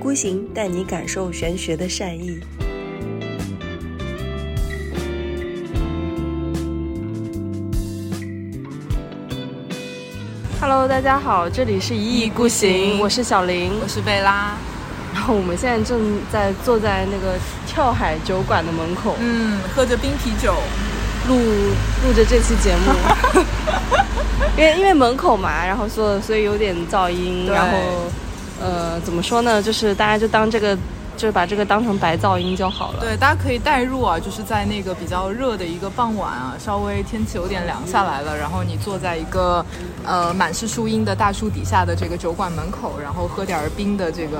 孤行带你感受玄学的善意。Hello，大家好，这里是一意孤行，我是小林，我是贝拉。然后我们现在正在坐在那个跳海酒馆的门口，嗯，喝着冰啤酒，录录着这期节目。因为因为门口嘛，然后所所以有点噪音，然后呃怎么说呢？就是大家就当这个，就是把这个当成白噪音就好了。对，大家可以代入啊，就是在那个比较热的一个傍晚啊，稍微天气有点凉下来了，然后你坐在一个呃满是树荫的大树底下的这个酒馆门口，然后喝点冰的这个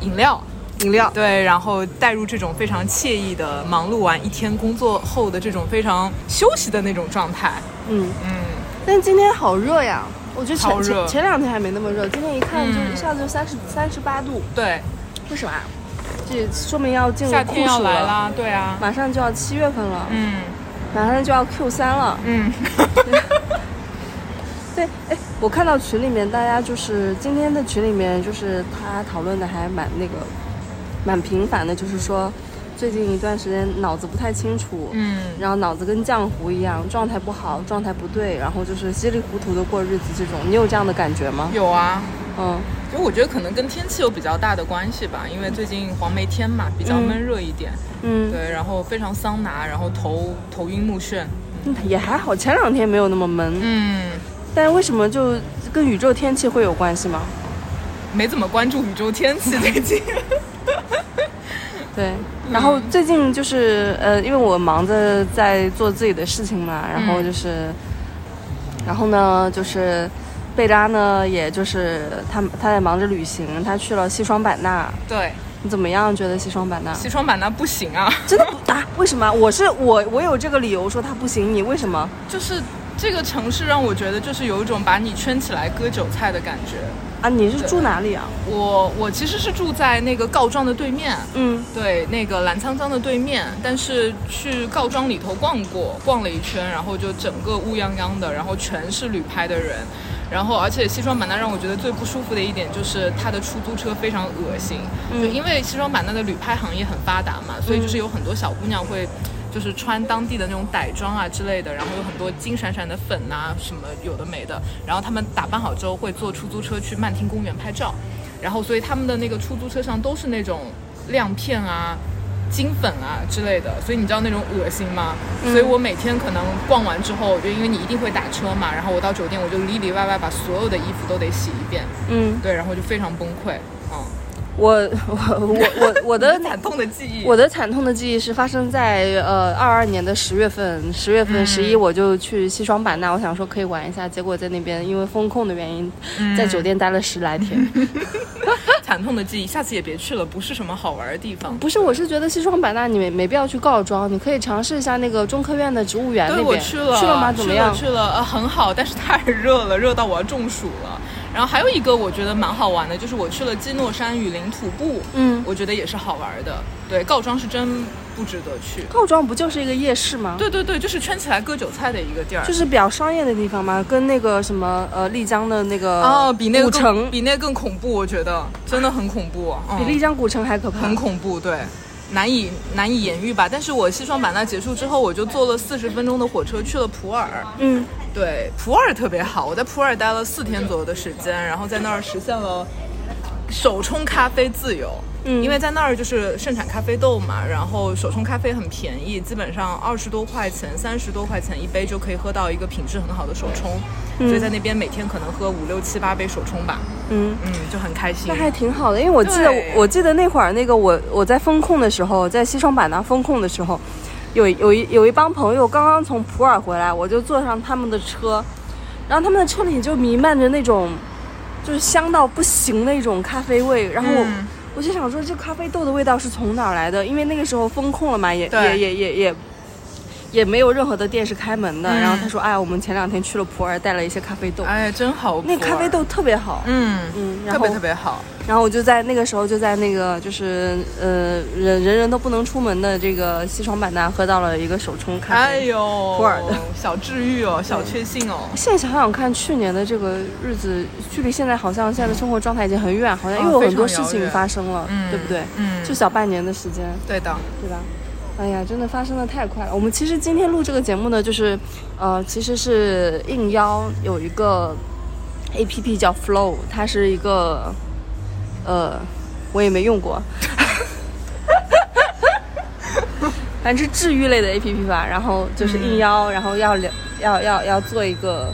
饮料，饮料。对，然后带入这种非常惬意的忙碌完一天工作后的这种非常休息的那种状态。嗯嗯。但今天好热呀！我觉得前前前两天还没那么热，今天一看就一下子就三十三十八度。对，为什么？这说明要进入夏天要来啦！对啊，马上就要七月份了。嗯，马上就要 Q 三了。嗯，对，哎，我看到群里面大家就是今天的群里面就是他讨论的还蛮那个蛮频繁的，就是说。最近一段时间脑子不太清楚，嗯，然后脑子跟浆糊一样，状态不好，状态不对，然后就是稀里糊涂的过日子这种，你有这样的感觉吗？有啊，嗯，就我觉得可能跟天气有比较大的关系吧，因为最近黄梅天嘛，比较闷热一点，嗯，对，然后非常桑拿，然后头头晕目眩，也还好，前两天没有那么闷，嗯，但是为什么就跟宇宙天气会有关系吗？没怎么关注宇宙天气最近。对，然后最近就是呃，因为我忙着在做自己的事情嘛，然后就是，然后呢，就是贝拉呢，也就是他他在忙着旅行，他去了西双版纳。对，你怎么样？觉得西双版纳？西双版纳不行啊！真的不啊？为什么？我是我我有这个理由说它不行，你为什么？就是这个城市让我觉得就是有一种把你圈起来割韭菜的感觉。啊，你是住哪里啊？我我其实是住在那个告庄的对面，嗯，对，那个澜沧江的对面。但是去告庄里头逛过，逛了一圈，然后就整个乌泱泱的，然后全是旅拍的人，然后而且西双版纳让我觉得最不舒服的一点就是它的出租车非常恶心，就因为西双版纳的旅拍行业很发达嘛，所以就是有很多小姑娘会。就是穿当地的那种傣装啊之类的，然后有很多金闪闪的粉啊，什么有的没的。然后他们打扮好之后会坐出租车去曼听公园拍照，然后所以他们的那个出租车上都是那种亮片啊、金粉啊之类的。所以你知道那种恶心吗？所以我每天可能逛完之后，就因为你一定会打车嘛，然后我到酒店我就里里外外把所有的衣服都得洗一遍。嗯，对，然后就非常崩溃。我我我我我的 惨痛的记忆，我的惨痛的记忆是发生在呃二二年的十月份，十月份十一我就去西双版纳，我想说可以玩一下，结果在那边因为风控的原因，在酒店待了十来天。惨痛的记忆，下次也别去了，不是什么好玩的地方。不是，我是觉得西双版纳你没没必要去告庄，你可以尝试一下那个中科院的植物园那边。我去了，去了吗？怎么样？去了，呃，很好，但是太热了，热到我要中暑了。然后还有一个我觉得蛮好玩的，就是我去了基诺山雨林徒步，嗯，我觉得也是好玩的。对，告庄是真不值得去。告庄不就是一个夜市吗？对对对，就是圈起来割韭菜的一个地儿，就是比较商业的地方嘛？跟那个什么呃丽江的那个哦，比那个古城比那更恐怖，我觉得真的很恐怖，比丽江古城还可怕，很恐怖，对。难以难以言喻吧，但是我西双版纳结束之后，我就坐了四十分钟的火车去了普洱。嗯，对，普洱特别好，我在普洱待了四天左右的时间，然后在那儿实现了手冲咖啡自由。嗯，因为在那儿就是盛产咖啡豆嘛，然后手冲咖啡很便宜，基本上二十多块钱、三十多块钱一杯就可以喝到一个品质很好的手冲，所以在那边每天可能喝五六七八杯手冲吧。嗯嗯，就很开心。那还挺好的，因为我记得我记得那会儿那个我我在风控的时候，在西双版纳风控的时候，有有一有一帮朋友刚刚从普洱回来，我就坐上他们的车，然后他们的车里就弥漫着那种就是香到不行的一种咖啡味，然后。我就想说，这咖啡豆的味道是从哪儿来的？因为那个时候风控了嘛，也也也也也也没有任何的店是开门的。然后他说：“哎，我们前两天去了普洱，带了一些咖啡豆。哎，真好，那咖啡豆特别好。嗯嗯，特别特别好。然后我就在那个时候就在那个就是呃人人人都不能出门的这个西双版纳喝到了一个手冲咖啡。哎呦，普洱的小治愈哦，小确幸哦。现在想想看，去年的这个日子，距离现在好像现在的生活状态已经很远，好像又有很多事情发生了，对不对？嗯，就小半年的时间。对的，对吧？哎呀，真的发生的太快了。我们其实今天录这个节目呢，就是，呃，其实是应邀有一个 A P P 叫 Flow，它是一个，呃，我也没用过，反正是治愈类的 A P P 吧。然后就是应邀，然后要聊，要要要做一个。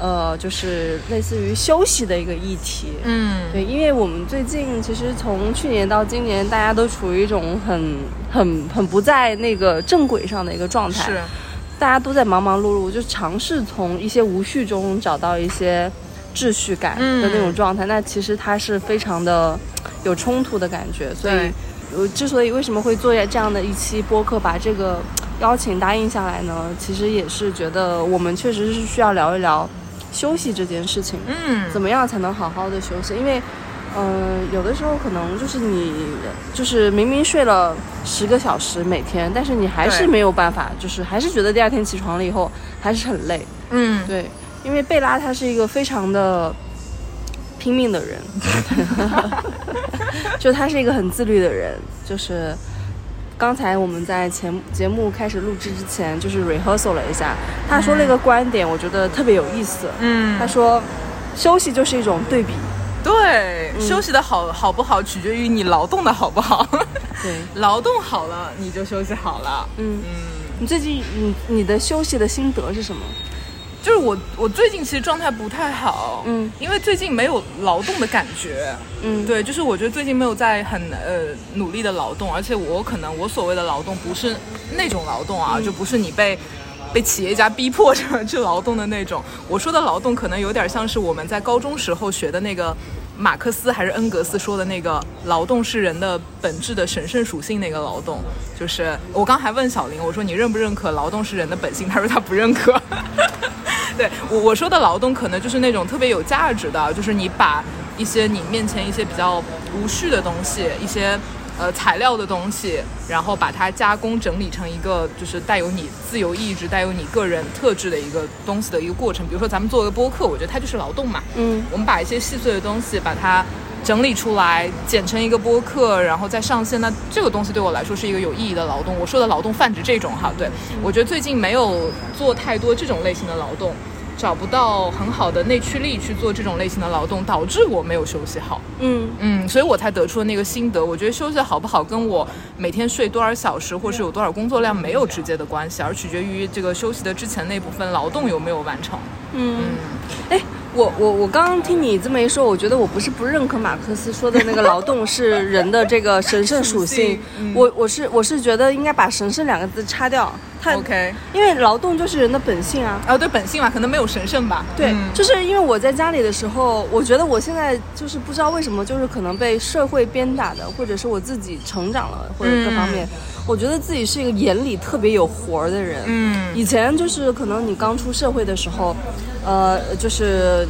呃，就是类似于休息的一个议题，嗯，对，因为我们最近其实从去年到今年，大家都处于一种很、很、很不在那个正轨上的一个状态，是，大家都在忙忙碌碌，就尝试从一些无序中找到一些秩序感的那种状态，那其实它是非常的有冲突的感觉，所以，我之所以为什么会做这样的一期播客，把这个邀请答应下来呢？其实也是觉得我们确实是需要聊一聊。休息这件事情，嗯，怎么样才能好好的休息？因为，嗯，有的时候可能就是你，就是明明睡了十个小时每天，但是你还是没有办法，就是还是觉得第二天起床了以后还是很累。嗯，对，因为贝拉她是一个非常的拼命的人，就他是一个很自律的人，就是。刚才我们在前节目开始录制之前，就是 rehearsal 了一下。他说了一个观点，我觉得特别有意思。嗯，他说，休息就是一种对比。对，休息的好好不好，取决于你劳动的好不好。对，劳动好了，你就休息好了。嗯嗯，你最近你你的休息的心得是什么？就是我，我最近其实状态不太好，嗯，因为最近没有劳动的感觉，嗯，对，就是我觉得最近没有在很呃努力的劳动，而且我可能我所谓的劳动不是那种劳动啊，就不是你被被企业家逼迫着去劳动的那种。我说的劳动可能有点像是我们在高中时候学的那个马克思还是恩格斯说的那个劳动是人的本质的神圣属性那个劳动。就是我刚还问小林，我说你认不认可劳动是人的本性？他说他不认可。对我我说的劳动，可能就是那种特别有价值的，就是你把一些你面前一些比较无序的东西，一些呃材料的东西，然后把它加工整理成一个就是带有你自由意志、带有你个人特质的一个东西的一个过程。比如说咱们做一个播客，我觉得它就是劳动嘛。嗯，我们把一些细碎的东西把它整理出来，剪成一个播客，然后再上线。那这个东西对我来说是一个有意义的劳动。我说的劳动泛指这种哈，对我觉得最近没有做太多这种类型的劳动。找不到很好的内驱力去做这种类型的劳动，导致我没有休息好。嗯嗯，所以我才得出了那个心得。我觉得休息好不好跟我每天睡多少小时，或是有多少工作量没有直接的关系，而取决于这个休息的之前那部分劳动有没有完成。嗯，哎。我我我刚刚听你这么一说，我觉得我不是不认可马克思说的那个劳动是人的这个神圣属性，我我是我是觉得应该把神圣两个字擦掉。OK，因为劳动就是人的本性啊。哦，对，本性嘛，可能没有神圣吧。对，就是因为我在家里的时候，我觉得我现在就是不知道为什么，就是可能被社会鞭打的，或者是我自己成长了，或者各方面，我觉得自己是一个眼里特别有活儿的人。嗯，以前就是可能你刚出社会的时候。呃，就是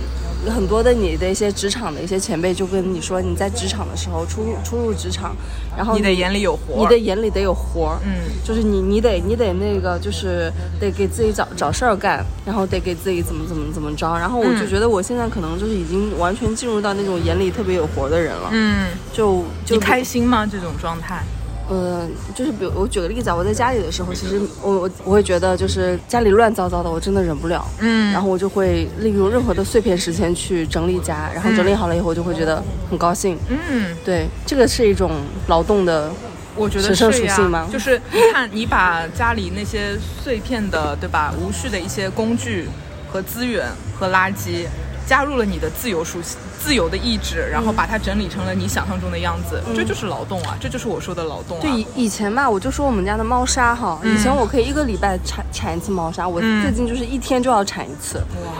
很多的你的一些职场的一些前辈就跟你说，你在职场的时候初入出入职场，然后你的眼里有活，你的眼里得有活儿，嗯，就是你你得你得那个就是得给自己找找事儿干，然后得给自己怎么怎么怎么着，然后我就觉得我现在可能就是已经完全进入到那种眼里特别有活的人了，嗯，就就开心吗？这种状态？嗯，就是比如我举个例子啊，我在家里的时候，其实我我我会觉得就是家里乱糟糟的，我真的忍不了。嗯，然后我就会利用任何的碎片时间去整理家，然后整理好了以后，我就会觉得很高兴。嗯，对，这个是一种劳动的，我觉得是呀。就是你看，你把家里那些碎片的，对吧？无序的一些工具和资源和垃圾。加入了你的自由属性、自由的意志，然后把它整理成了你想象中的样子，这就是劳动啊！这就是我说的劳动。对，以以前嘛，我就说我们家的猫砂哈，以前我可以一个礼拜铲铲一次猫砂，我最近就是一天就要铲一次。哇，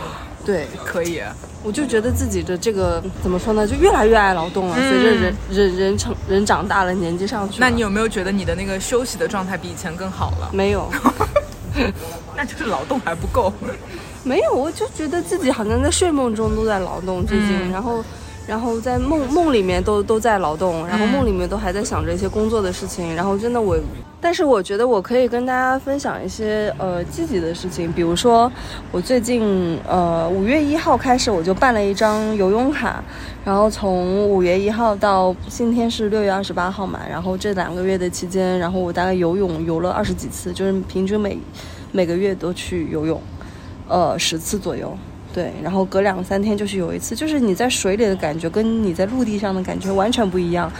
对，可以。我就觉得自己的这个怎么说呢，就越来越爱劳动了。随着人人人成人长大了，年纪上去，那你有没有觉得你的那个休息的状态比以前更好了？没有。那就是劳动还不够。没有，我就觉得自己好像在睡梦中都在劳动，最近，然后。然后在梦梦里面都都在劳动，然后梦里面都还在想着一些工作的事情。然后真的我，但是我觉得我可以跟大家分享一些呃积极的事情，比如说我最近呃五月一号开始我就办了一张游泳卡，然后从五月一号到今天是六月二十八号嘛，然后这两个月的期间，然后我大概游泳游了二十几次，就是平均每每个月都去游泳，呃十次左右。对，然后隔两三天就是有一次，就是你在水里的感觉跟你在陆地上的感觉完全不一样。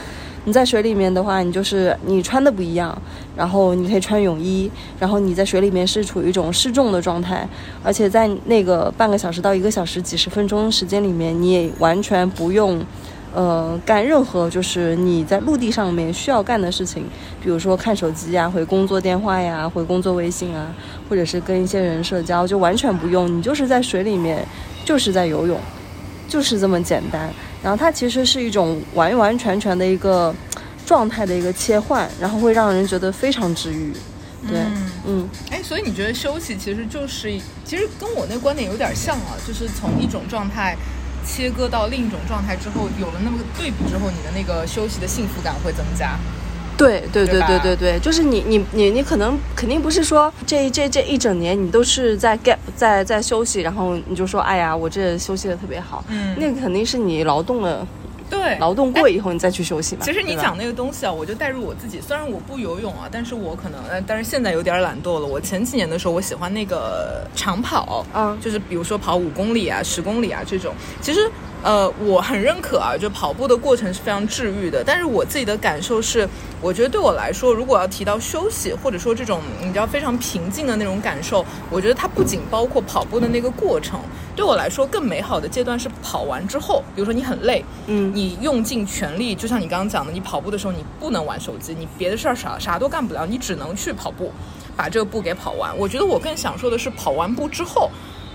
你在水里面的话，你就是你穿的不一样，然后你可以穿泳衣，然后你在水里面是处于一种失重的状态，而且在那个半个小时到一个小时几十分钟时间里面，你也完全不用。呃，干任何就是你在陆地上面需要干的事情，比如说看手机呀、回工作电话呀、回工作微信啊，或者是跟一些人社交，就完全不用。你就是在水里面，就是在游泳，就是这么简单。然后它其实是一种完完全全的一个状态的一个切换，然后会让人觉得非常治愈。对，嗯，哎，所以你觉得休息其实就是，其实跟我那观点有点像啊，就是从一种状态。切割到另一种状态之后，有了那么个对比之后，你的那个休息的幸福感会增加。对对对对对对，就是你你你你可能肯定不是说这这这一整年你都是在 gap 在在休息，然后你就说哎呀我这休息的特别好，嗯，那个肯定是你劳动了。对，劳动过以后你再去休息嘛。其实你讲那个东西啊，我就带入我自己。虽然我不游泳啊，但是我可能，但是现在有点懒惰了。我前几年的时候，我喜欢那个长跑，嗯，就是比如说跑五公里啊、十公里啊这种。其实。呃，我很认可啊，就跑步的过程是非常治愈的。但是我自己的感受是，我觉得对我来说，如果要提到休息，或者说这种你知道非常平静的那种感受，我觉得它不仅包括跑步的那个过程。对我来说，更美好的阶段是跑完之后，比如说你很累，嗯，你用尽全力，就像你刚刚讲的，你跑步的时候你不能玩手机，你别的事儿啥啥都干不了，你只能去跑步，把这个步给跑完。我觉得我更享受的是跑完步之后。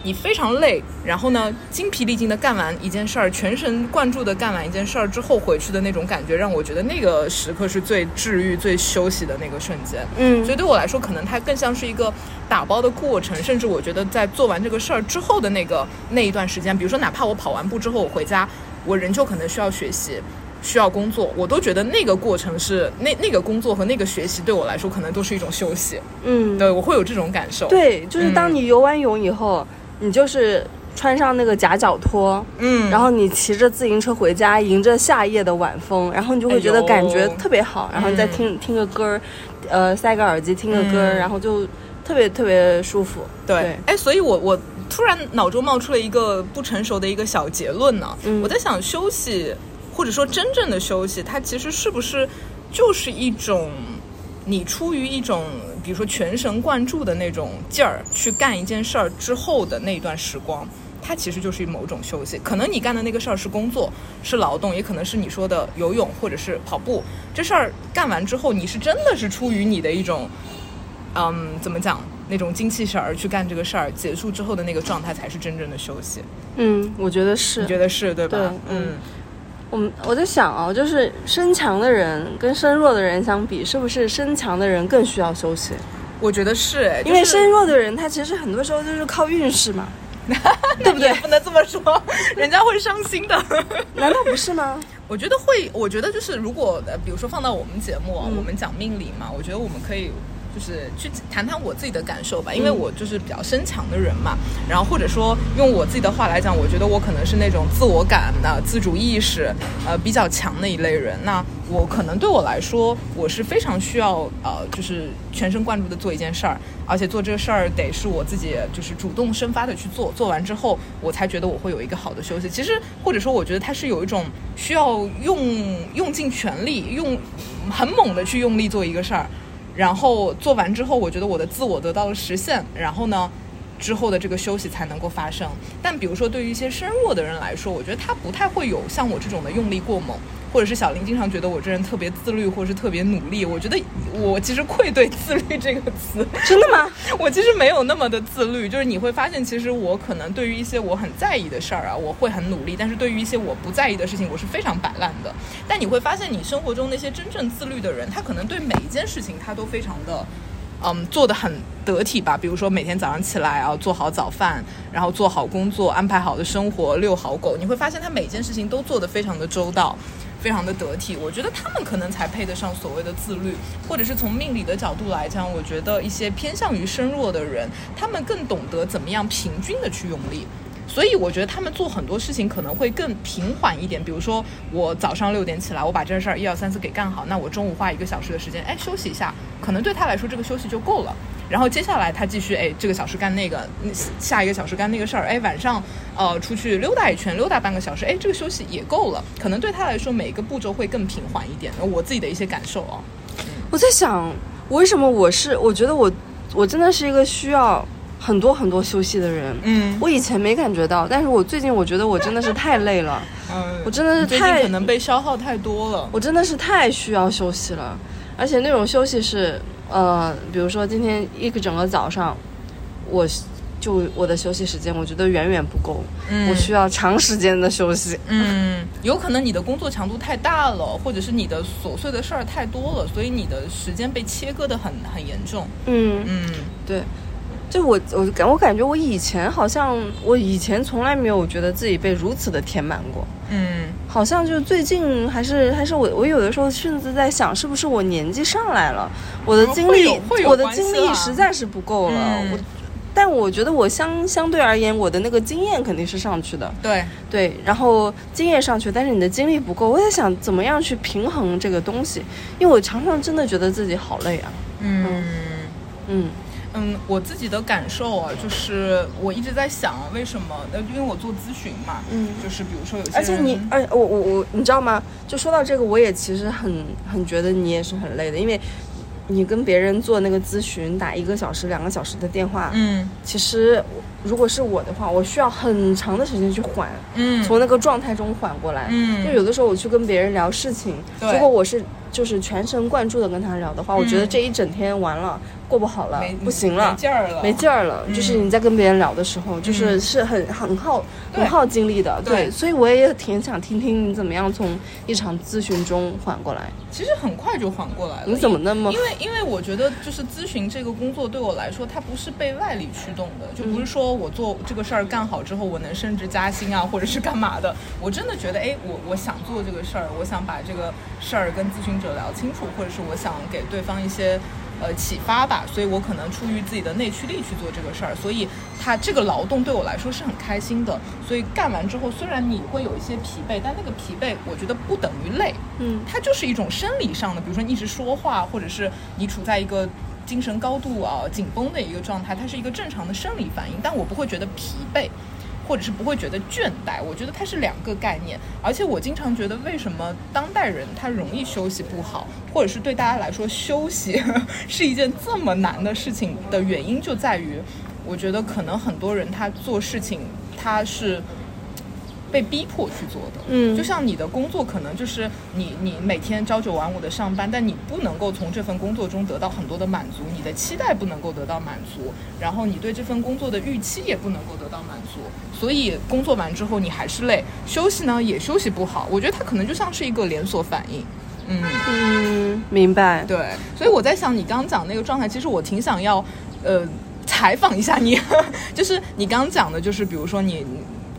你非常累，然后呢，精疲力尽的干完一件事儿，全神贯注的干完一件事儿之后回去的那种感觉，让我觉得那个时刻是最治愈、最休息的那个瞬间。嗯，所以对我来说，可能它更像是一个打包的过程，甚至我觉得在做完这个事儿之后的那个那一段时间，比如说哪怕我跑完步之后我回家，我仍旧可能需要学习、需要工作，我都觉得那个过程是那那个工作和那个学习对我来说可能都是一种休息。嗯，对我会有这种感受。对，就是当你游完泳以后。你就是穿上那个夹脚拖，嗯，然后你骑着自行车回家，迎着夏夜的晚风，然后你就会觉得感觉特别好，然后你再听听个歌儿，呃，塞个耳机听个歌儿，然后就特别特别舒服。对，哎，所以我我突然脑中冒出了一个不成熟的一个小结论呢，我在想休息或者说真正的休息，它其实是不是就是一种你出于一种。比如说全神贯注的那种劲儿去干一件事儿之后的那一段时光，它其实就是某种休息。可能你干的那个事儿是工作，是劳动，也可能是你说的游泳或者是跑步。这事儿干完之后，你是真的是出于你的一种，嗯，怎么讲，那种精气神儿去干这个事儿。结束之后的那个状态才是真正的休息。嗯，我觉得是。你觉得是对吧？嗯。我们我在想啊，就是身强的人跟身弱的人相比，是不是身强的人更需要休息？我觉得是，因为身弱的人他其实很多时候就是靠运势嘛，对不对？不能这么说，人家会伤心的。难道不是吗？我觉得会，我觉得就是如果呃，比如说放到我们节目，我们讲命理嘛，我觉得我们可以。就是去谈谈我自己的感受吧，因为我就是比较身强的人嘛。然后或者说用我自己的话来讲，我觉得我可能是那种自我感的、自主意识呃比较强的一类人。那我可能对我来说，我是非常需要呃，就是全神贯注的做一件事儿，而且做这个事儿得是我自己就是主动生发的去做。做完之后，我才觉得我会有一个好的休息。其实或者说，我觉得它是有一种需要用用尽全力、用很猛的去用力做一个事儿。然后做完之后，我觉得我的自我得到了实现。然后呢，之后的这个休息才能够发生。但比如说，对于一些身弱的人来说，我觉得他不太会有像我这种的用力过猛。或者是小林经常觉得我这人特别自律，或者是特别努力。我觉得我其实愧对“自律”这个词。真的吗？我其实没有那么的自律。就是你会发现，其实我可能对于一些我很在意的事儿啊，我会很努力；但是对于一些我不在意的事情，我是非常摆烂的。但你会发现，你生活中那些真正自律的人，他可能对每一件事情他都非常的嗯，做的很得体吧。比如说每天早上起来啊，做好早饭，然后做好工作，安排好的生活，遛好狗，你会发现他每件事情都做得非常的周到。非常的得体，我觉得他们可能才配得上所谓的自律，或者是从命理的角度来讲，我觉得一些偏向于身弱的人，他们更懂得怎么样平均的去用力，所以我觉得他们做很多事情可能会更平缓一点。比如说我早上六点起来，我把这事儿一二三四给干好，那我中午花一个小时的时间，哎，休息一下，可能对他来说这个休息就够了。然后接下来他继续哎，这个小时干那个，下一个小时干那个事儿，哎，晚上呃出去溜达一圈，溜达半个小时，哎，这个休息也够了。可能对他来说，每一个步骤会更平缓一点。我自己的一些感受啊，我在想，为什么我是？我觉得我我真的是一个需要很多很多休息的人。嗯，我以前没感觉到，但是我最近我觉得我真的是太累了。嗯，我真的是太可能被消耗太多了。我真的是太需要休息了，而且那种休息是。呃，比如说今天一个整个早上，我就我的休息时间，我觉得远远不够，嗯我需要长时间的休息。嗯，有可能你的工作强度太大了，或者是你的琐碎的事儿太多了，所以你的时间被切割的很很严重。嗯嗯，对。就我我感我感觉我以前好像我以前从来没有觉得自己被如此的填满过，嗯，好像就最近还是还是我我有的时候甚至在想是不是我年纪上来了，我的精力我的精力实在是不够了，我但我觉得我相相对而言我的那个经验肯定是上去的，对。对，然后经验上去，但是你的精力不够，我在想怎么样去平衡这个东西，因为我常常真的觉得自己好累啊，嗯。嗯。嗯，我自己的感受啊，就是我一直在想，为什么？呃，因为我做咨询嘛，嗯，就是比如说有些，而且你，而我我我，你知道吗？就说到这个，我也其实很很觉得你也是很累的，因为你跟别人做那个咨询，打一个小时、两个小时的电话，嗯，其实如果是我的话，我需要很长的时间去缓，嗯，从那个状态中缓过来，嗯，就有的时候我去跟别人聊事情，如果我是就是全神贯注的跟他聊的话，我觉得这一整天完了。过不好了，不行了，没劲儿了，没劲儿了。就是你在跟别人聊的时候，就是是很很耗很耗精力的。对，所以我也挺想听听你怎么样从一场咨询中缓过来。其实很快就缓过来了。你怎么那么？因为因为我觉得就是咨询这个工作对我来说，它不是被外力驱动的，就不是说我做这个事儿干好之后我能升职加薪啊，或者是干嘛的。我真的觉得，哎，我我想做这个事儿，我想把这个事儿跟咨询者聊清楚，或者是我想给对方一些。呃，启发吧，所以我可能出于自己的内驱力去做这个事儿，所以他这个劳动对我来说是很开心的。所以干完之后，虽然你会有一些疲惫，但那个疲惫我觉得不等于累，嗯，它就是一种生理上的，比如说你一直说话，或者是你处在一个精神高度啊紧绷的一个状态，它是一个正常的生理反应，但我不会觉得疲惫。或者是不会觉得倦怠，我觉得它是两个概念。而且我经常觉得，为什么当代人他容易休息不好，或者是对大家来说休息 是一件这么难的事情的原因，就在于，我觉得可能很多人他做事情他是。被逼迫去做的，嗯，就像你的工作可能就是你你每天朝九晚五的上班，但你不能够从这份工作中得到很多的满足，你的期待不能够得到满足，然后你对这份工作的预期也不能够得到满足，所以工作完之后你还是累，休息呢也休息不好，我觉得它可能就像是一个连锁反应，嗯。嗯，明白，对，所以我在想你刚刚讲那个状态，其实我挺想要呃采访一下你，就是你刚刚讲的，就是比如说你。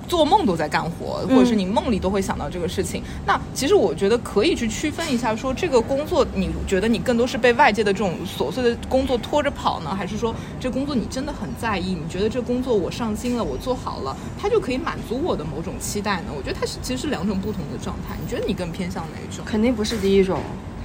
做梦都在干活，或者是你梦里都会想到这个事情。那其实我觉得可以去区分一下，说这个工作你觉得你更多是被外界的这种琐碎的工作拖着跑呢，还是说这工作你真的很在意？你觉得这工作我上心了，我做好了，它就可以满足我的某种期待呢？我觉得它是其实是两种不同的状态。你觉得你更偏向哪一种？肯定不是第一种。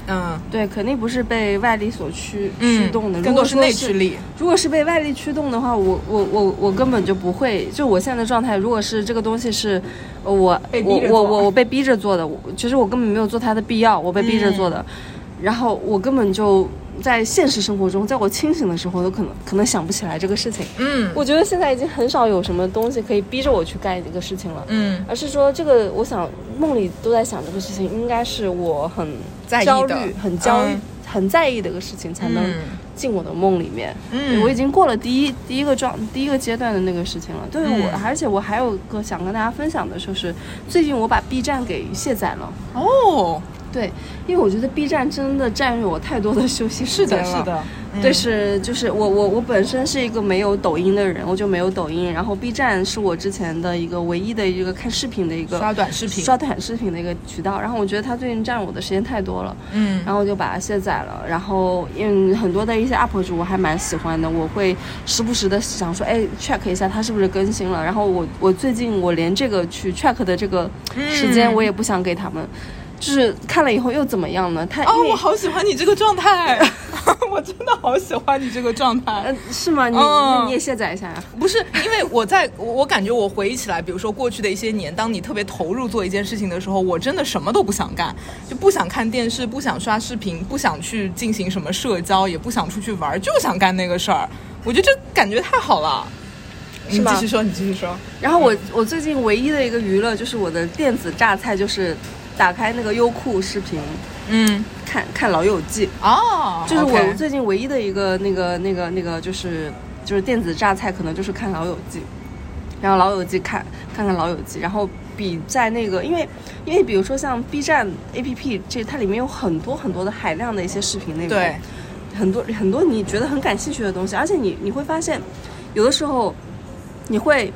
嗯，对，肯定不是被外力所驱驱动的，更多是内驱力。如果是被外力驱动的话，我我我我根本就不会。就我现在的状态，如果是这个东西是，我我我我我被逼着做的，其实我根本没有做它的必要，我被逼着做的，然后我根本就。在现实生活中，在我清醒的时候，都可能可能想不起来这个事情。嗯，我觉得现在已经很少有什么东西可以逼着我去干这个事情了。嗯，而是说这个，我想梦里都在想这个事情，应该是我很焦虑、很焦、很在意的一个事情，才能进我的梦里面。嗯，我已经过了第一第一个状第一个阶段的那个事情了。对于我，而且我还有个想跟大家分享的，就是最近我把 B 站给卸载了。哦。对，因为我觉得 B 站真的占用我太多的休息时间了。是的，是的。对，是就是我我我本身是一个没有抖音的人，我就没有抖音。然后 B 站是我之前的一个唯一的一个看视频的一个刷短视频刷短视频的一个渠道。然后我觉得它最近占我的时间太多了，嗯，然后我就把它卸载了。然后嗯，很多的一些 UP 主我还蛮喜欢的，我会时不时的想说，哎，check 一下它是不是更新了。然后我我最近我连这个去 check 的这个时间我也不想给他们。就是看了以后又怎么样呢？他哦，我好喜欢你这个状态，我真的好喜欢你这个状态。嗯，是吗？你那你也卸载一下呀？不是，因为我在我感觉我回忆起来，比如说过去的一些年，当你特别投入做一件事情的时候，我真的什么都不想干，就不想看电视，不想刷视频，不想去进行什么社交，也不想出去玩，就想干那个事儿。我觉得这感觉太好了。你继续说，你继续说。然后我我最近唯一的一个娱乐就是我的电子榨菜，就是。打开那个优酷视频，嗯，看看《老友记》哦，就是我最近唯一的一个那个那个那个就是就是电子榨菜，可能就是看《老友记》，然后《老友记》看看看《老友记》，然后比在那个因为因为比如说像 B 站 APP，这它里面有很多很多的海量的一些视频内容，对，很多很多你觉得很感兴趣的东西，而且你你会发现，有的时候你会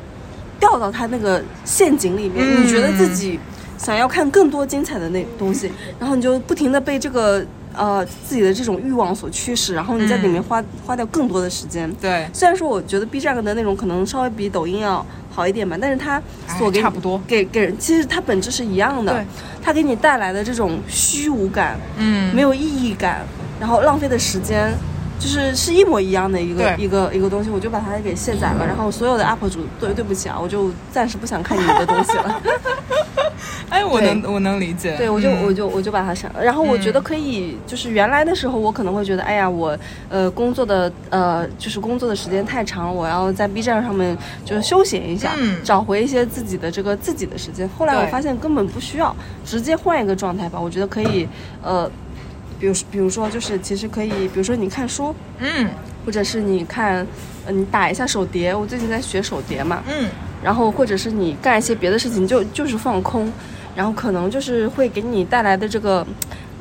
掉到它那个陷阱里面，你觉得自己。想要看更多精彩的那东西，然后你就不停的被这个呃自己的这种欲望所驱使，然后你在里面花花掉更多的时间。对，虽然说我觉得 B 站的内容可能稍微比抖音要好一点吧，但是它所给差不多给给人，其实它本质是一样的。对，它给你带来的这种虚无感，嗯，没有意义感，然后浪费的时间。就是是一模一样的一个一个一个东西，我就把它给卸载了。然后所有的 UP 主，对对不起啊，我就暂时不想看你们的东西了。哎，我能我能理解。对，我就我就我就把它删了。然后我觉得可以，就是原来的时候，我可能会觉得，哎呀，我呃工作的呃就是工作的时间太长，我要在 B 站上面就是休闲一下，找回一些自己的这个自己的时间。后来我发现根本不需要，直接换一个状态吧。我觉得可以，呃。比如，比如说，就是其实可以，比如说你看书，嗯，或者是你看，呃，你打一下手碟。我最近在学手碟嘛，嗯，然后或者是你干一些别的事情，就就是放空，然后可能就是会给你带来的这个，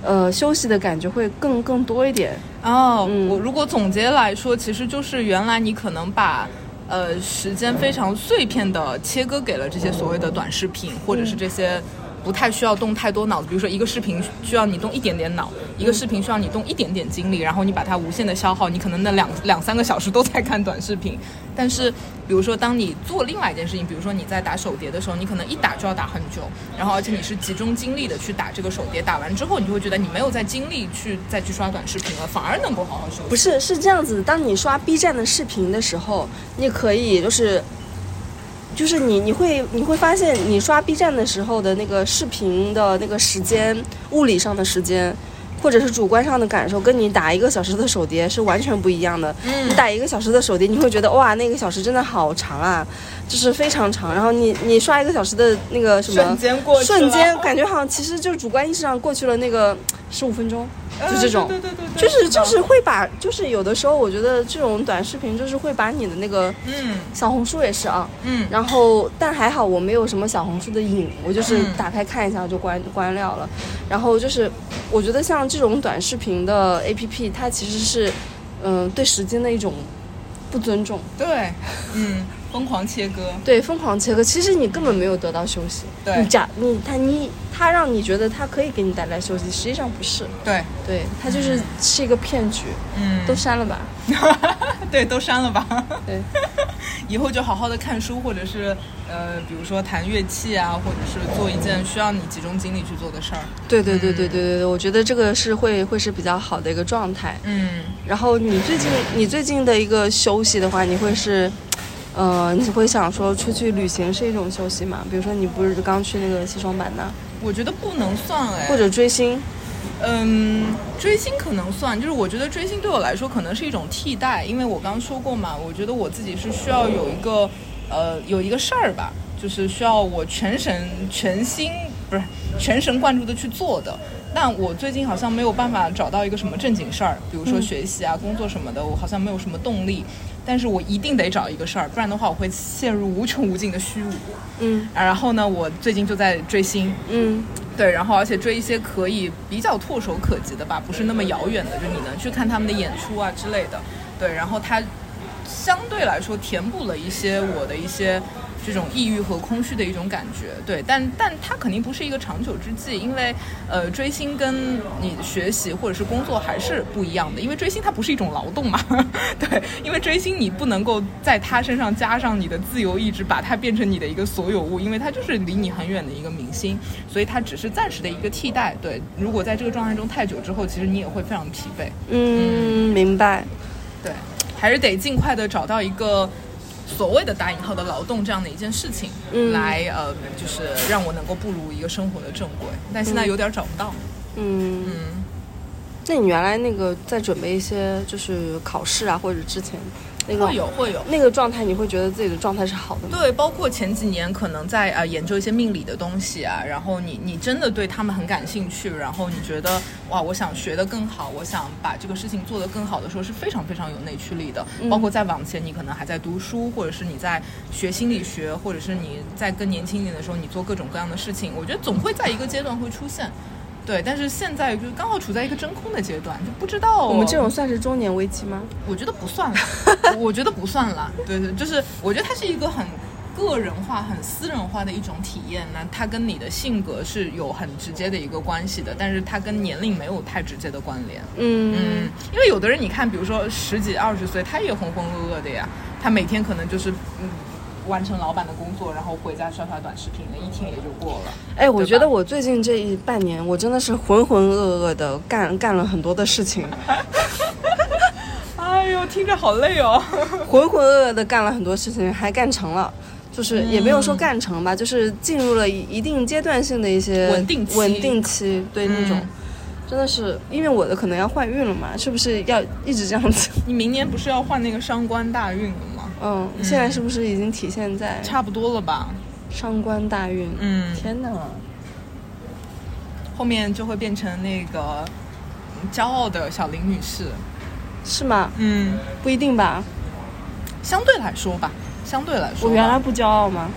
呃，休息的感觉会更更多一点。哦，我如果总结来说，其实就是原来你可能把，呃，时间非常碎片的切割给了这些所谓的短视频，或者是这些。不太需要动太多脑子，比如说一个视频需要你动一点点脑，一个视频需要你动一点点精力，然后你把它无限的消耗，你可能那两两三个小时都在看短视频。但是，比如说当你做另外一件事情，比如说你在打手碟的时候，你可能一打就要打很久，然后而且你是集中精力的去打这个手碟，打完之后你就会觉得你没有在精力去再去刷短视频了，反而能够好好休息。不是，是这样子，当你刷 B 站的视频的时候，你可以就是。就是你，你会你会发现，你刷 B 站的时候的那个视频的那个时间，物理上的时间，或者是主观上的感受，跟你打一个小时的手碟是完全不一样的。你打一个小时的手碟，你会觉得哇，那个小时真的好长啊，就是非常长。然后你你刷一个小时的那个什么瞬间过去，瞬间感觉好像其实就是主观意识上过去了那个十五分钟。就这种，对对对就是就是会把，就是有的时候我觉得这种短视频就是会把你的那个，嗯，小红书也是啊，嗯，然后但还好我没有什么小红书的瘾，我就是打开看一下就关关掉了，然后就是我觉得像这种短视频的 A P P，它其实是，嗯，对时间的一种不尊重，对，嗯。疯狂切割，对，疯狂切割。其实你根本没有得到休息。对，你假你他你他让你觉得他可以给你带来休息，实际上不是。对，对他就是是一个骗局。嗯，都删了吧。对，都删了吧。对，以后就好好的看书，或者是呃，比如说弹乐器啊，或者是做一件需要你集中精力去做的事儿。对对对对对对对，我觉得这个是会会是比较好的一个状态。嗯，然后你最近你最近的一个休息的话，你会是？呃，你会想说出去旅行是一种休息吗？比如说你不是刚去那个西双版纳？我觉得不能算哎。或者追星？嗯，追星可能算，就是我觉得追星对我来说可能是一种替代，因为我刚刚说过嘛，我觉得我自己是需要有一个呃有一个事儿吧，就是需要我全神全心不是全神贯注的去做的。但我最近好像没有办法找到一个什么正经事儿，比如说学习啊、工作什么的，我好像没有什么动力。但是我一定得找一个事儿，不然的话我会陷入无穷无尽的虚无。嗯，然后呢，我最近就在追星。嗯，对，然后而且追一些可以比较唾手可及的吧，不是那么遥远的，就你能去看他们的演出啊之类的。对，然后它相对来说填补了一些我的一些。这种抑郁和空虚的一种感觉，对，但但它肯定不是一个长久之计，因为，呃，追星跟你学习或者是工作还是不一样的，因为追星它不是一种劳动嘛，对，因为追星你不能够在他身上加上你的自由意志，把它变成你的一个所有物，因为它就是离你很远的一个明星，所以它只是暂时的一个替代，对，如果在这个状态中太久之后，其实你也会非常疲惫。嗯，明白，对，还是得尽快的找到一个。所谓的打引号的劳动这样的一件事情，来呃，就是让我能够步入一个生活的正轨，但现在有点找不到。嗯嗯，那你原来那个在准备一些就是考试啊，或者之前？会有会有那个状态，你会觉得自己的状态是好的。对，包括前几年可能在呃研究一些命理的东西啊，然后你你真的对他们很感兴趣，然后你觉得哇，我想学得更好，我想把这个事情做得更好的时候，是非常非常有内驱力的。包括再往前，你可能还在读书，或者是你在学心理学，或者是你在更年轻一点的时候，你做各种各样的事情，我觉得总会在一个阶段会出现。对，但是现在就刚好处在一个真空的阶段，就不知道我们这种算是中年危机吗？我觉得不算了，我觉得不算了。对对，就是我觉得它是一个很个人化、很私人化的一种体验。呢它跟你的性格是有很直接的一个关系的，但是它跟年龄没有太直接的关联。嗯嗯，因为有的人你看，比如说十几二十岁，他也浑浑噩噩的呀，他每天可能就是嗯。完成老板的工作，然后回家刷刷短视频，那一天也就过了。哎，我觉得我最近这一半年，我真的是浑浑噩噩的干干了很多的事情。哎呦，听着好累哦！浑浑噩噩的干了很多事情，还干成了，就是也没有说干成吧，就是进入了一定阶段性的一些稳定期稳定期，对那种，真的是因为我的可能要换运了嘛，是不是要一直这样子？你明年不是要换那个伤官大运了吗？嗯，现在是不是已经体现在差不多了吧？上官大运，嗯，天哪，后面就会变成那个骄傲的小林女士，是吗？嗯，不一定吧，相对来说吧，相对来说，我原来不骄傲吗？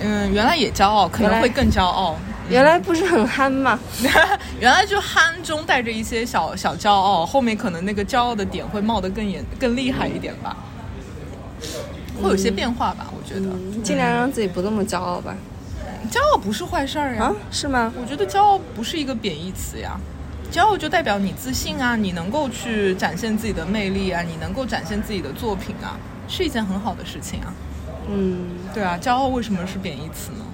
嗯，原来也骄傲，可能会更骄傲。原来不是很憨吗？原来就憨中带着一些小小骄傲，后面可能那个骄傲的点会冒得更严、更厉害一点吧。会有些变化吧，我觉得尽量让自己不那么骄傲吧。骄傲不是坏事儿呀，是吗？我觉得骄傲不是一个贬义词呀，骄傲就代表你自信啊，你能够去展现自己的魅力啊，你能够展现自己的作品啊，是一件很好的事情啊。嗯，对啊，骄傲为什么是贬义词呢？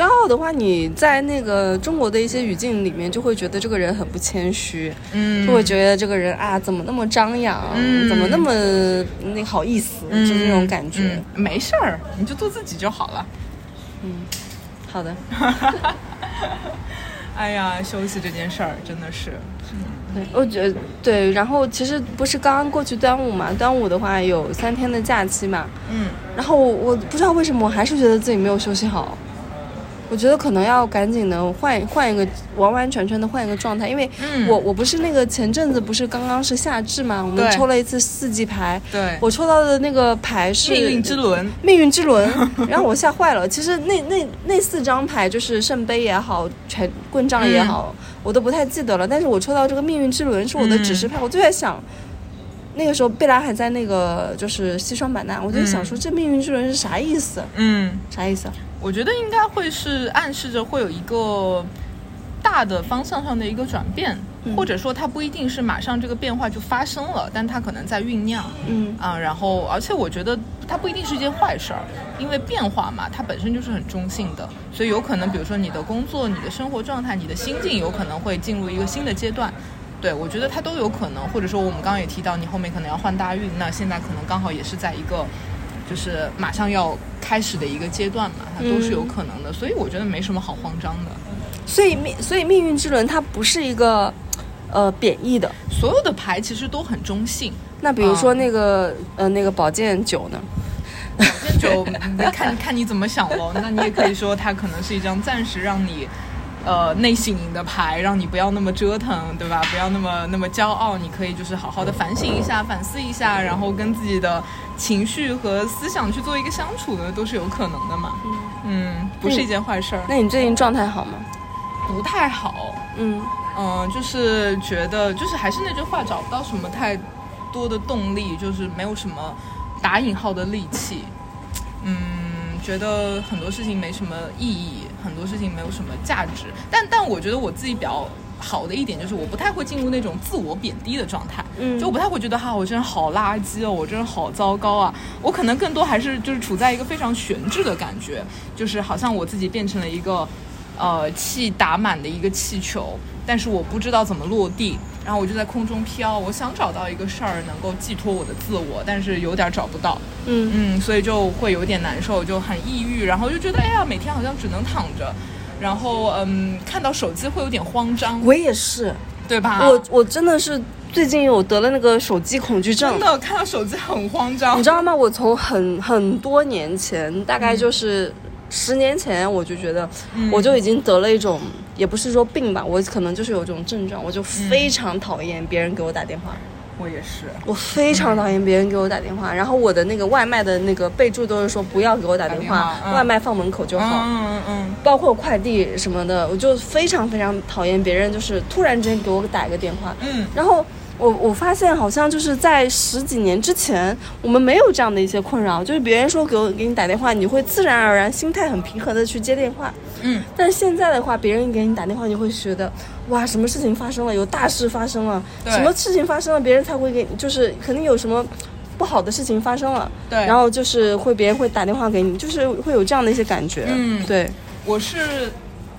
骄傲的话，你在那个中国的一些语境里面，就会觉得这个人很不谦虚，嗯，就会觉得这个人啊，怎么那么张扬，怎么那么那好意思，就那种感觉。没事儿，你就做自己就好了。嗯，好的。哎呀，休息这件事儿真的是，对，我觉得对。然后其实不是刚刚过去端午嘛，端午的话有三天的假期嘛，嗯，然后我不知道为什么，我还是觉得自己没有休息好。我觉得可能要赶紧的换换一个完完全全的换一个状态，因为我我不是那个前阵子不是刚刚是夏至嘛，我们抽了一次四季牌，对，我抽到的那个牌是命运之轮，命运之轮，然后我吓坏了。其实那那那四张牌就是圣杯也好，权棍杖也好，我都不太记得了。但是我抽到这个命运之轮是我的指示牌，我就在想，那个时候贝拉还在那个就是西双版纳，我就想说这命运之轮是啥意思？嗯，啥意思？我觉得应该会是暗示着会有一个大的方向上的一个转变，或者说它不一定是马上这个变化就发生了，但它可能在酝酿。嗯啊，然后而且我觉得它不一定是一件坏事儿，因为变化嘛，它本身就是很中性的，所以有可能比如说你的工作、你的生活状态、你的心境有可能会进入一个新的阶段。对我觉得它都有可能，或者说我们刚刚也提到你后面可能要换大运，那现在可能刚好也是在一个。就是马上要开始的一个阶段嘛，它都是有可能的，所以我觉得没什么好慌张的。所以命，所以命运之轮它不是一个呃贬义的，所有的牌其实都很中性。那比如说那个呃那个宝剑九呢？宝剑九，看看你怎么想喽。那你也可以说它可能是一张暂时让你。呃，内省的牌，让你不要那么折腾，对吧？不要那么那么骄傲，你可以就是好好的反省一下，反思一下，然后跟自己的情绪和思想去做一个相处的，都是有可能的嘛。嗯，不是一件坏事儿。那你最近状态好吗？不太好。嗯嗯，就是觉得就是还是那句话，找不到什么太多的动力，就是没有什么打引号的力气。嗯，觉得很多事情没什么意义，很多事情没有什么价值。但但我觉得我自己比较。好的一点就是我不太会进入那种自我贬低的状态，嗯，就我不太会觉得哈我真的好垃圾哦，我真的好糟糕啊，我可能更多还是就是处在一个非常悬置的感觉，就是好像我自己变成了一个，呃气打满的一个气球，但是我不知道怎么落地，然后我就在空中飘，我想找到一个事儿能够寄托我的自我，但是有点找不到，嗯。嗯，所以就会有点难受，就很抑郁，然后就觉得哎呀每天好像只能躺着。然后，嗯，看到手机会有点慌张。我也是，对吧？我我真的是最近有得了那个手机恐惧症。真的，看到手机很慌张。你知道吗？我从很很多年前，大概就是十年前，我就觉得，我就已经得了一种，也不是说病吧，我可能就是有这种症状，我就非常讨厌别人给我打电话。我也是，我非常讨厌别人给我打电话，然后我的那个外卖的那个备注都是说不要给我打电话，外卖放门口就好。嗯嗯嗯，包括快递什么的，我就非常非常讨厌别人就是突然之间给我打一个电话。嗯，然后。我我发现好像就是在十几年之前，我们没有这样的一些困扰，就是别人说给我给你打电话，你会自然而然心态很平和的去接电话。嗯，但是现在的话，别人给你打电话，你会觉得哇，什么事情发生了？有大事发生了？什么事情发生了？别人才会给，就是肯定有什么不好的事情发生了。对，然后就是会别人会打电话给你，就是会有这样的一些感觉。嗯，对，我是。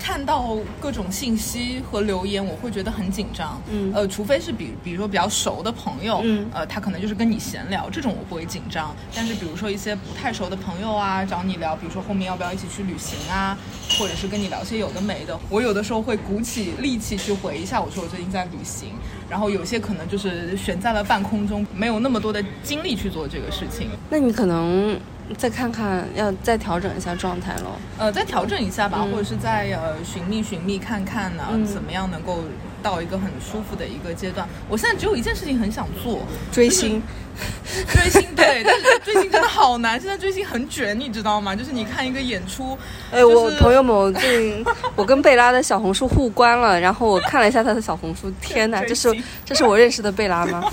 看到各种信息和留言，我会觉得很紧张。嗯，呃，除非是比，比如说比较熟的朋友，嗯，呃，他可能就是跟你闲聊，这种我不会紧张。但是比如说一些不太熟的朋友啊，找你聊，比如说后面要不要一起去旅行啊，或者是跟你聊些有的没的，我有的时候会鼓起力气去回一下，我说我最近在旅行。然后有些可能就是悬在了半空中，没有那么多的精力去做这个事情。那你可能。再看看，要再调整一下状态喽。呃，再调整一下吧，或者是再呃寻觅寻觅看看呢，怎么样能够到一个很舒服的一个阶段。我现在只有一件事情很想做，追星。追星对，但是追星真的好难。现在追星很卷，你知道吗？就是你看一个演出，哎，我朋友们，我最近我跟贝拉的小红书互关了，然后我看了一下他的小红书，天哪，这是这是我认识的贝拉吗？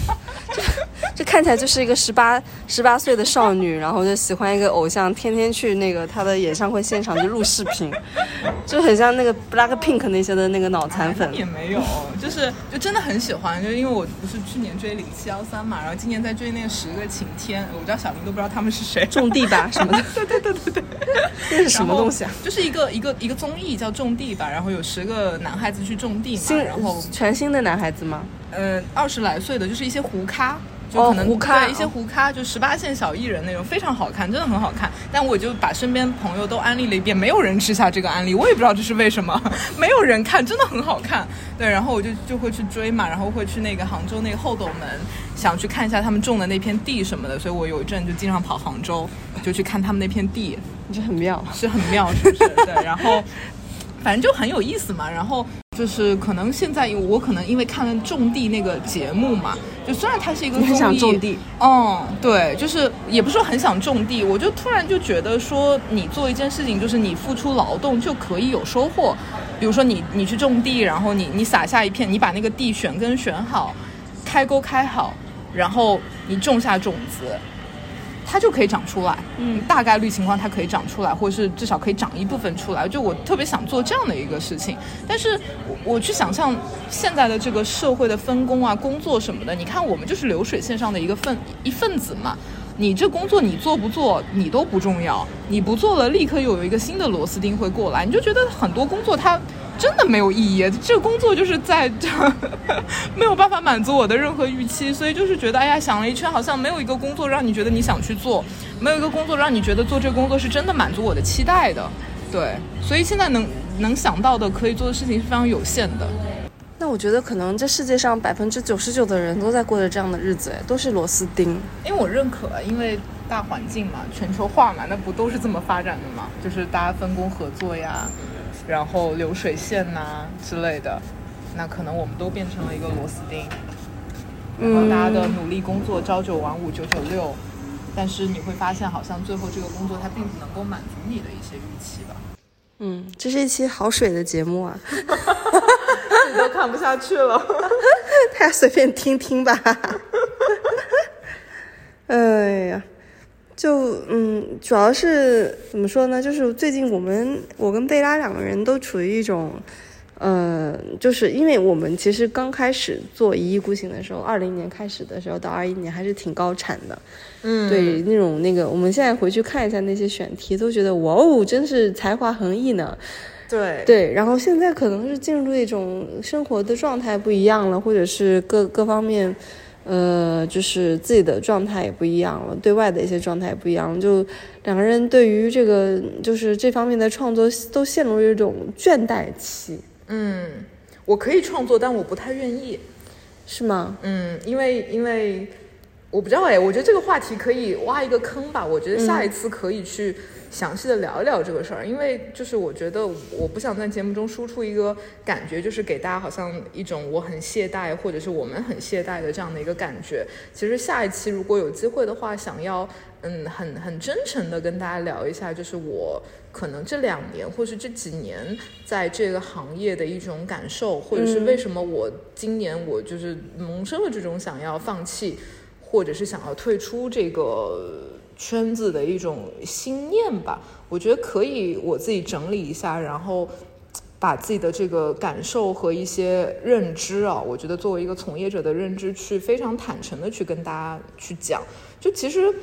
这看起来就是一个十八十八岁的少女，然后就喜欢一个偶像，天天去那个他的演唱会现场就录视频，就很像那个 Black Pink 那些的那个脑残粉。也没有，就是就真的很喜欢，就因为我不是去年追零七幺三嘛，然后今年在追那个十个晴天，我知道小林都不知道他们是谁。种地吧什么的。对对对对对。这 是什么东西啊？就是一个一个一个综艺叫种地吧，然后有十个男孩子去种地嘛，然后全新的男孩子吗？呃，二十来岁的，就是一些胡咖。就可能对一些胡咖，就十八线小艺人那种，非常好看，真的很好看。但我就把身边朋友都安利了一遍，没有人吃下这个安利，我也不知道这是为什么，没有人看，真的很好看。对，然后我就就会去追嘛，然后会去那个杭州那个后斗门，想去看一下他们种的那片地什么的。所以我有一阵就经常跑杭州，就去看他们那片地，就很妙，是很妙，是不是？对，然后反正就很有意思嘛，然后。就是可能现在我可能因为看了种地那个节目嘛，就虽然它是一个综艺，嗯，对，就是也不是说很想种地，我就突然就觉得说，你做一件事情，就是你付出劳动就可以有收获，比如说你你去种地，然后你你撒下一片，你把那个地选根选好，开沟开好，然后你种下种子。它就可以长出来，嗯，大概率情况它可以长出来，或者是至少可以长一部分出来。就我特别想做这样的一个事情，但是我我去想象现在的这个社会的分工啊、工作什么的，你看我们就是流水线上的一个份一份子嘛。你这工作你做不做你都不重要，你不做了，立刻又有一个新的螺丝钉会过来，你就觉得很多工作它。真的没有意义，这个工作就是在这 没有办法满足我的任何预期，所以就是觉得，哎呀，想了一圈，好像没有一个工作让你觉得你想去做，没有一个工作让你觉得做这个工作是真的满足我的期待的，对，所以现在能能想到的可以做的事情是非常有限的。那我觉得可能这世界上百分之九十九的人都在过着这样的日子，都是螺丝钉。因为我认可，因为大环境嘛，全球化嘛，那不都是这么发展的嘛？就是大家分工合作呀。然后流水线呐之类的，那可能我们都变成了一个螺丝钉。然后大家的努力工作，朝九晚五，九九六，但是你会发现，好像最后这个工作它并不能够满足你的一些预期吧。嗯，这是一期好水的节目啊，自己都看不下去了，大家随便听听吧。哎呀，就嗯，主要是怎么说呢？就是最近我们我跟贝拉两个人都处于一种。呃，就是因为我们其实刚开始做一意孤行的时候，二零年开始的时候到二一年还是挺高产的，嗯，对那种那个，我们现在回去看一下那些选题，都觉得哇哦，真是才华横溢呢。对对，然后现在可能是进入一种生活的状态不一样了，或者是各各方面，呃，就是自己的状态也不一样了，对外的一些状态也不一样，就两个人对于这个就是这方面的创作都陷入一种倦怠期。嗯，我可以创作，但我不太愿意，是吗？嗯，因为因为我不知道哎，我觉得这个话题可以挖一个坑吧。我觉得下一次可以去详细的聊一聊这个事儿，因为就是我觉得我不想在节目中输出一个感觉，就是给大家好像一种我很懈怠，或者是我们很懈怠的这样的一个感觉。其实下一期如果有机会的话，想要嗯很很真诚的跟大家聊一下，就是我。可能这两年，或是这几年，在这个行业的一种感受，或者是为什么我今年我就是萌生了这种想要放弃，或者是想要退出这个圈子的一种心念吧。我觉得可以我自己整理一下，然后把自己的这个感受和一些认知啊，我觉得作为一个从业者的认知，去非常坦诚的去跟大家去讲。就其实。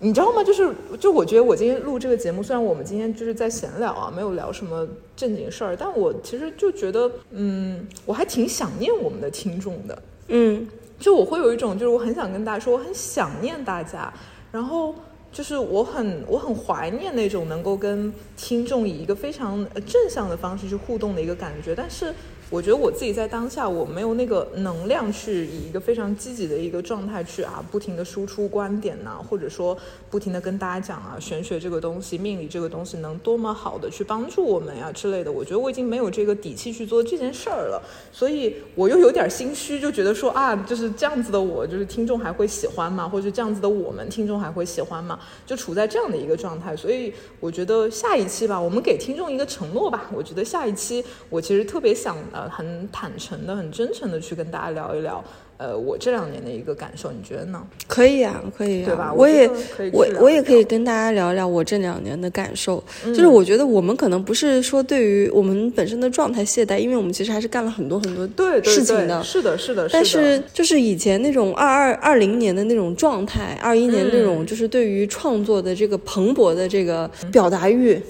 你知道吗？就是，就我觉得我今天录这个节目，虽然我们今天就是在闲聊啊，没有聊什么正经事儿，但我其实就觉得，嗯，我还挺想念我们的听众的，嗯，就我会有一种，就是我很想跟大家说，我很想念大家，然后就是我很我很怀念那种能够跟听众以一个非常正向的方式去互动的一个感觉，但是。我觉得我自己在当下，我没有那个能量去以一个非常积极的一个状态去啊，不停的输出观点呐，或者说不停的跟大家讲啊，玄学这个东西、命理这个东西能多么好的去帮助我们呀之类的。我觉得我已经没有这个底气去做这件事儿了，所以我又有点心虚，就觉得说啊，就是这样子的我，就是听众还会喜欢吗？或者这样子的我们听众还会喜欢吗？就处在这样的一个状态，所以我觉得下一期吧，我们给听众一个承诺吧。我觉得下一期我其实特别想呃。很坦诚的、很真诚的去跟大家聊一聊，呃，我这两年的一个感受，你觉得呢？可以啊，可以，对吧？我也，我我也可以跟大家聊聊我这两年的感受。就是我觉得我们可能不是说对于我们本身的状态懈怠，因为我们其实还是干了很多很多对事情的，是的，是的。但是就是以前那种二二二零年的那种状态，二一年那种就是对于创作的这个蓬勃的这个表达欲。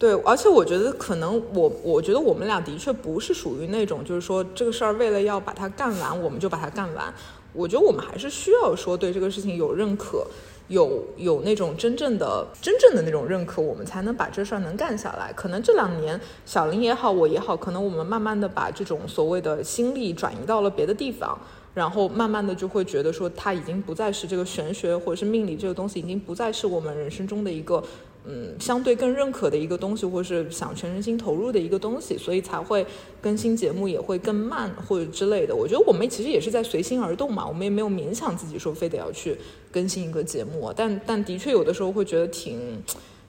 对，而且我觉得可能我，我觉得我们俩的确不是属于那种，就是说这个事儿为了要把它干完，我们就把它干完。我觉得我们还是需要说对这个事情有认可，有有那种真正的、真正的那种认可，我们才能把这事儿能干下来。可能这两年小林也好，我也好，可能我们慢慢的把这种所谓的心力转移到了别的地方，然后慢慢的就会觉得说，它已经不再是这个玄学或者是命理这个东西，已经不再是我们人生中的一个。嗯，相对更认可的一个东西，或是想全身心投入的一个东西，所以才会更新节目也会更慢或者之类的。我觉得我们其实也是在随心而动嘛，我们也没有勉强自己说非得要去更新一个节目。但但的确有的时候会觉得挺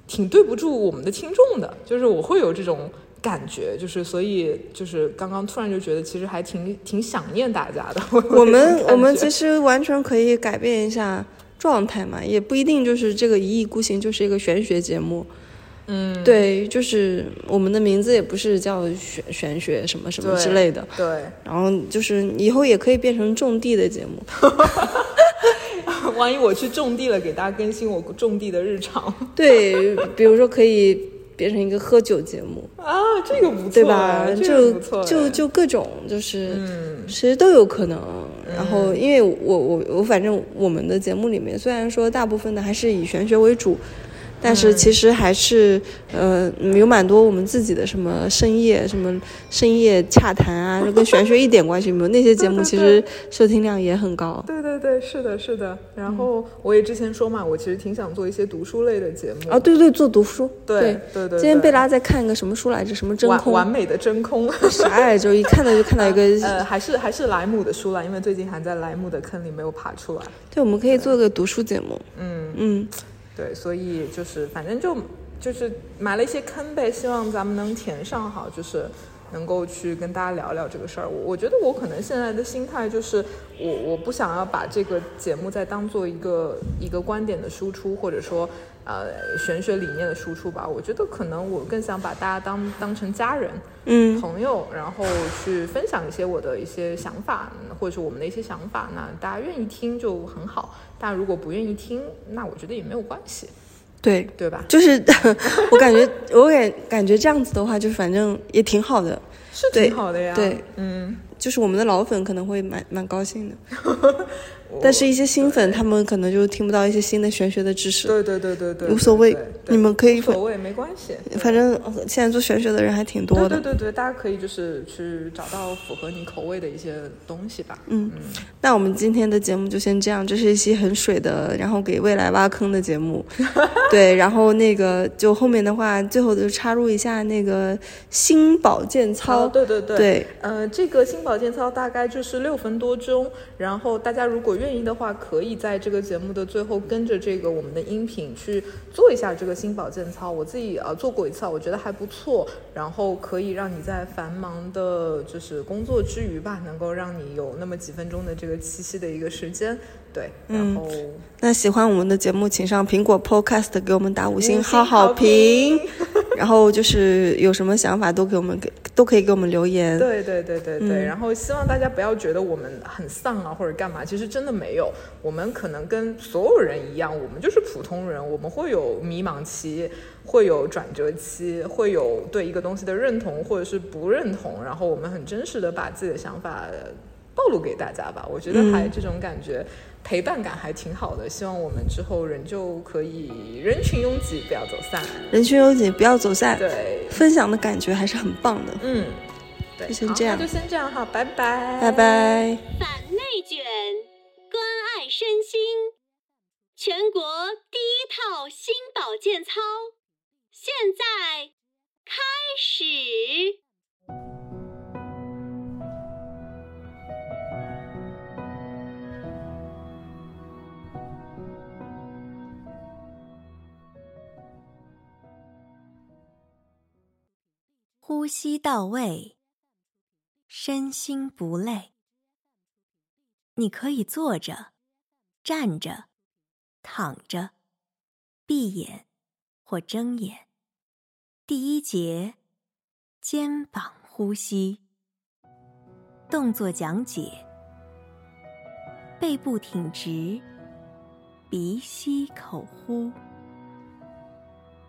挺对不住我们的听众的，就是我会有这种感觉，就是所以就是刚刚突然就觉得其实还挺挺想念大家的。我们我们其实完全可以改变一下。状态嘛，也不一定就是这个一意孤行就是一个玄学节目，嗯，对，就是我们的名字也不是叫玄玄学什么什么之类的，对，然后就是以后也可以变成种地的节目，万一我去种地了，给大家更新我种地的日常，对，比如说可以。变成一个喝酒节目啊，这个不错，对吧？就就就各种就是，其实都有可能。然后，因为我我我反正我们的节目里面，虽然说大部分的还是以玄学为主。但是其实还是，呃，有蛮多我们自己的什么深夜什么深夜洽谈啊，就 跟玄学一点关系没有。那些节目其实收听量也很高。对对对，是的，是的。然后我也之前说嘛，我其实挺想做一些读书类的节目。啊，对对，做读书。对对对。今天贝拉在看一个什么书来着？什么真空？完美的真空。啥来着？一看到就看到一个。呃，还是还是莱姆的书了，因为最近还在莱姆的坑里没有爬出来。对，我们可以做个读书节目。嗯嗯。对，所以就是反正就就是埋了一些坑呗，希望咱们能填上好，就是能够去跟大家聊聊这个事儿。我我觉得我可能现在的心态就是，我我不想要把这个节目再当做一个一个观点的输出，或者说。呃，玄学理念的输出吧，我觉得可能我更想把大家当当成家人，嗯，朋友，然后去分享一些我的一些想法，或者是我们的一些想法。那大家愿意听就很好，但如果不愿意听，那我觉得也没有关系，对对吧？就是 我感觉，我感感觉这样子的话，就反正也挺好的，是挺好的呀，对，嗯，就是我们的老粉可能会蛮蛮高兴的。但是，一些新粉他们可能就听不到一些新的玄学的知识。对对对对对，无所谓，你们可以无所谓，没关系。反正现在做玄学的人还挺多的。对对对，大家可以就是去找到符合你口味的一些东西吧。嗯嗯。那我们今天的节目就先这样，这是一期很水的，然后给未来挖坑的节目。对，然后那个就后面的话，最后就插入一下那个新保健操。对对对。对。呃，这个新保健操大概就是六分多钟，然后大家如果。愿意的话，可以在这个节目的最后跟着这个我们的音频去做一下这个新保健操。我自己呃做过一次，我觉得还不错。然后可以让你在繁忙的，就是工作之余吧，能够让你有那么几分钟的这个栖息的一个时间。对，然后那喜欢我们的节目，请上苹果 Podcast 给我们打五星好好评。然后就是有什么想法都给我们给都可以给我们留言。对对对对对。然后希望大家不要觉得我们很丧啊或者干嘛，其实真的没有。我们可能跟所有人一样，我们就是普通人，我们会有迷茫期，会有转折期，会有对一个东西的认同或者是不认同。然后我们很真实的把自己的想法暴露给大家吧。我觉得还这种感觉。陪伴感还挺好的，希望我们之后仍旧可以人群拥挤，不要走散。人群拥挤，不要走散。对，分享的感觉还是很棒的。嗯，对，就先这样，就先这样哈，拜拜，拜拜。反内卷，关爱身心，全国第一套新保健操，现在开始。呼吸到位，身心不累。你可以坐着、站着、躺着、闭眼或睁眼。第一节，肩膀呼吸动作讲解：背部挺直，鼻吸口呼。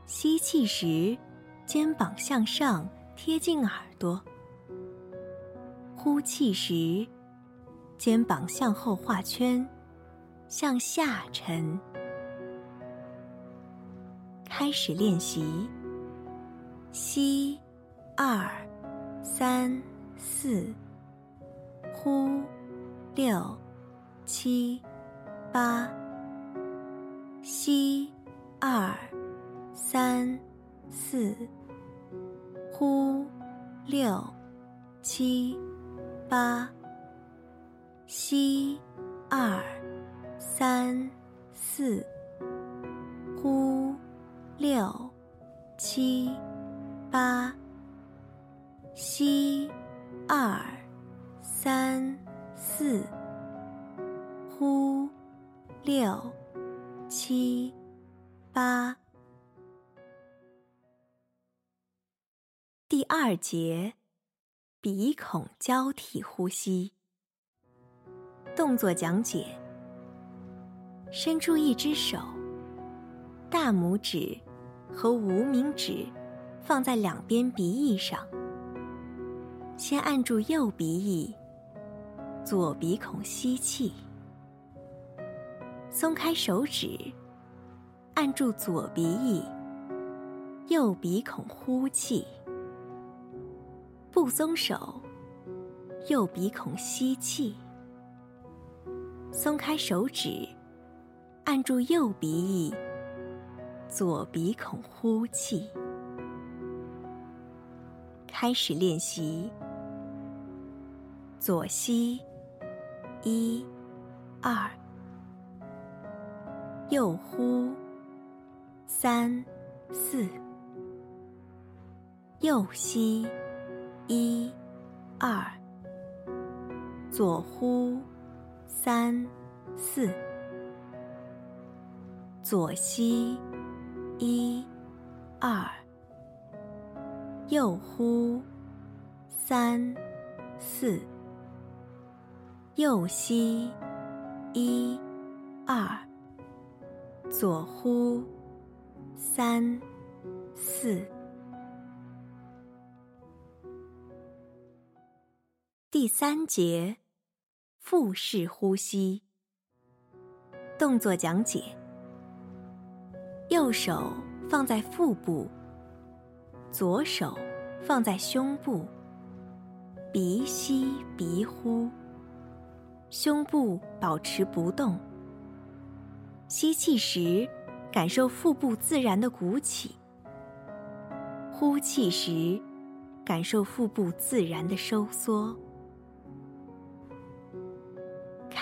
吸气时，肩膀向上。贴近耳朵，呼气时，肩膀向后画圈，向下沉。开始练习，吸二三四，呼六七八，吸二三四。呼，六，七，八。吸，二，三，四。呼，六，七，八。吸，二，三，四。呼，六，七，八。第二节，鼻孔交替呼吸。动作讲解：伸出一只手，大拇指和无名指放在两边鼻翼上，先按住右鼻翼，左鼻孔吸气，松开手指，按住左鼻翼，右鼻孔呼气。不松手，右鼻孔吸气，松开手指，按住右鼻翼，左鼻孔呼气。开始练习，左吸，一、二，右呼，三、四。右膝，一、二；左呼，三、四。左膝，一、二；右呼，三、四。右膝，一、二；左呼，三、四。第三节，腹式呼吸。动作讲解：右手放在腹部，左手放在胸部，鼻吸鼻呼，胸部保持不动。吸气时，感受腹部自然的鼓起；呼气时，感受腹部自然的收缩。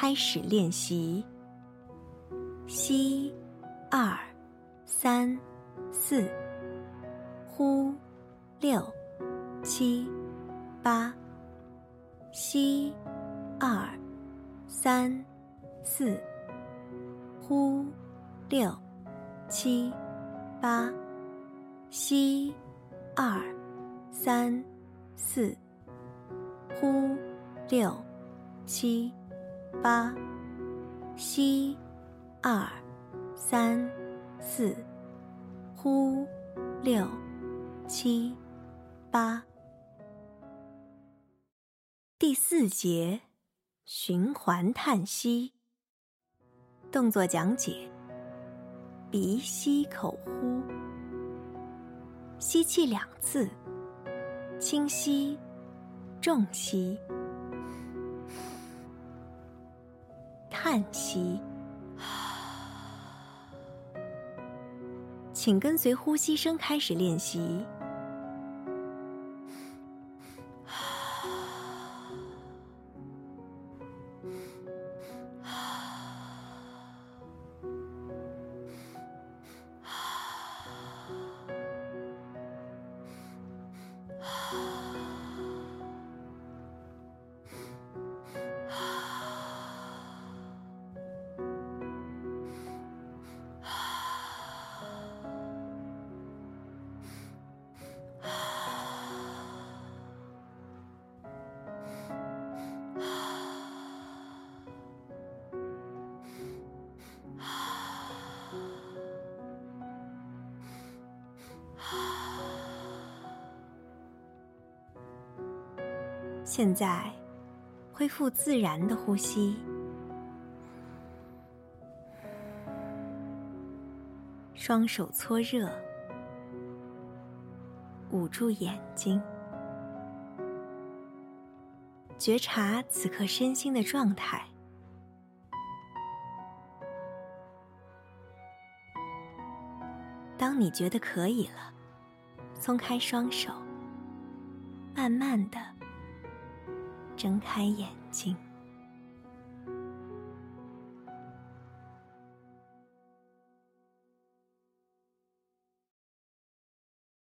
开始练习。吸，二，三，四，呼，六，七，八。吸，二，三，四，呼，六，七，八。吸，二，三，四，呼，六，七。八，吸，二，三，四，呼，六，七，八。第四节，循环叹息。动作讲解：鼻吸口呼，吸气两次，轻吸，重吸。叹息，请跟随呼吸声开始练习。现在，恢复自然的呼吸，双手搓热，捂住眼睛，觉察此刻身心的状态。当你觉得可以了，松开双手，慢慢的。睁开眼睛。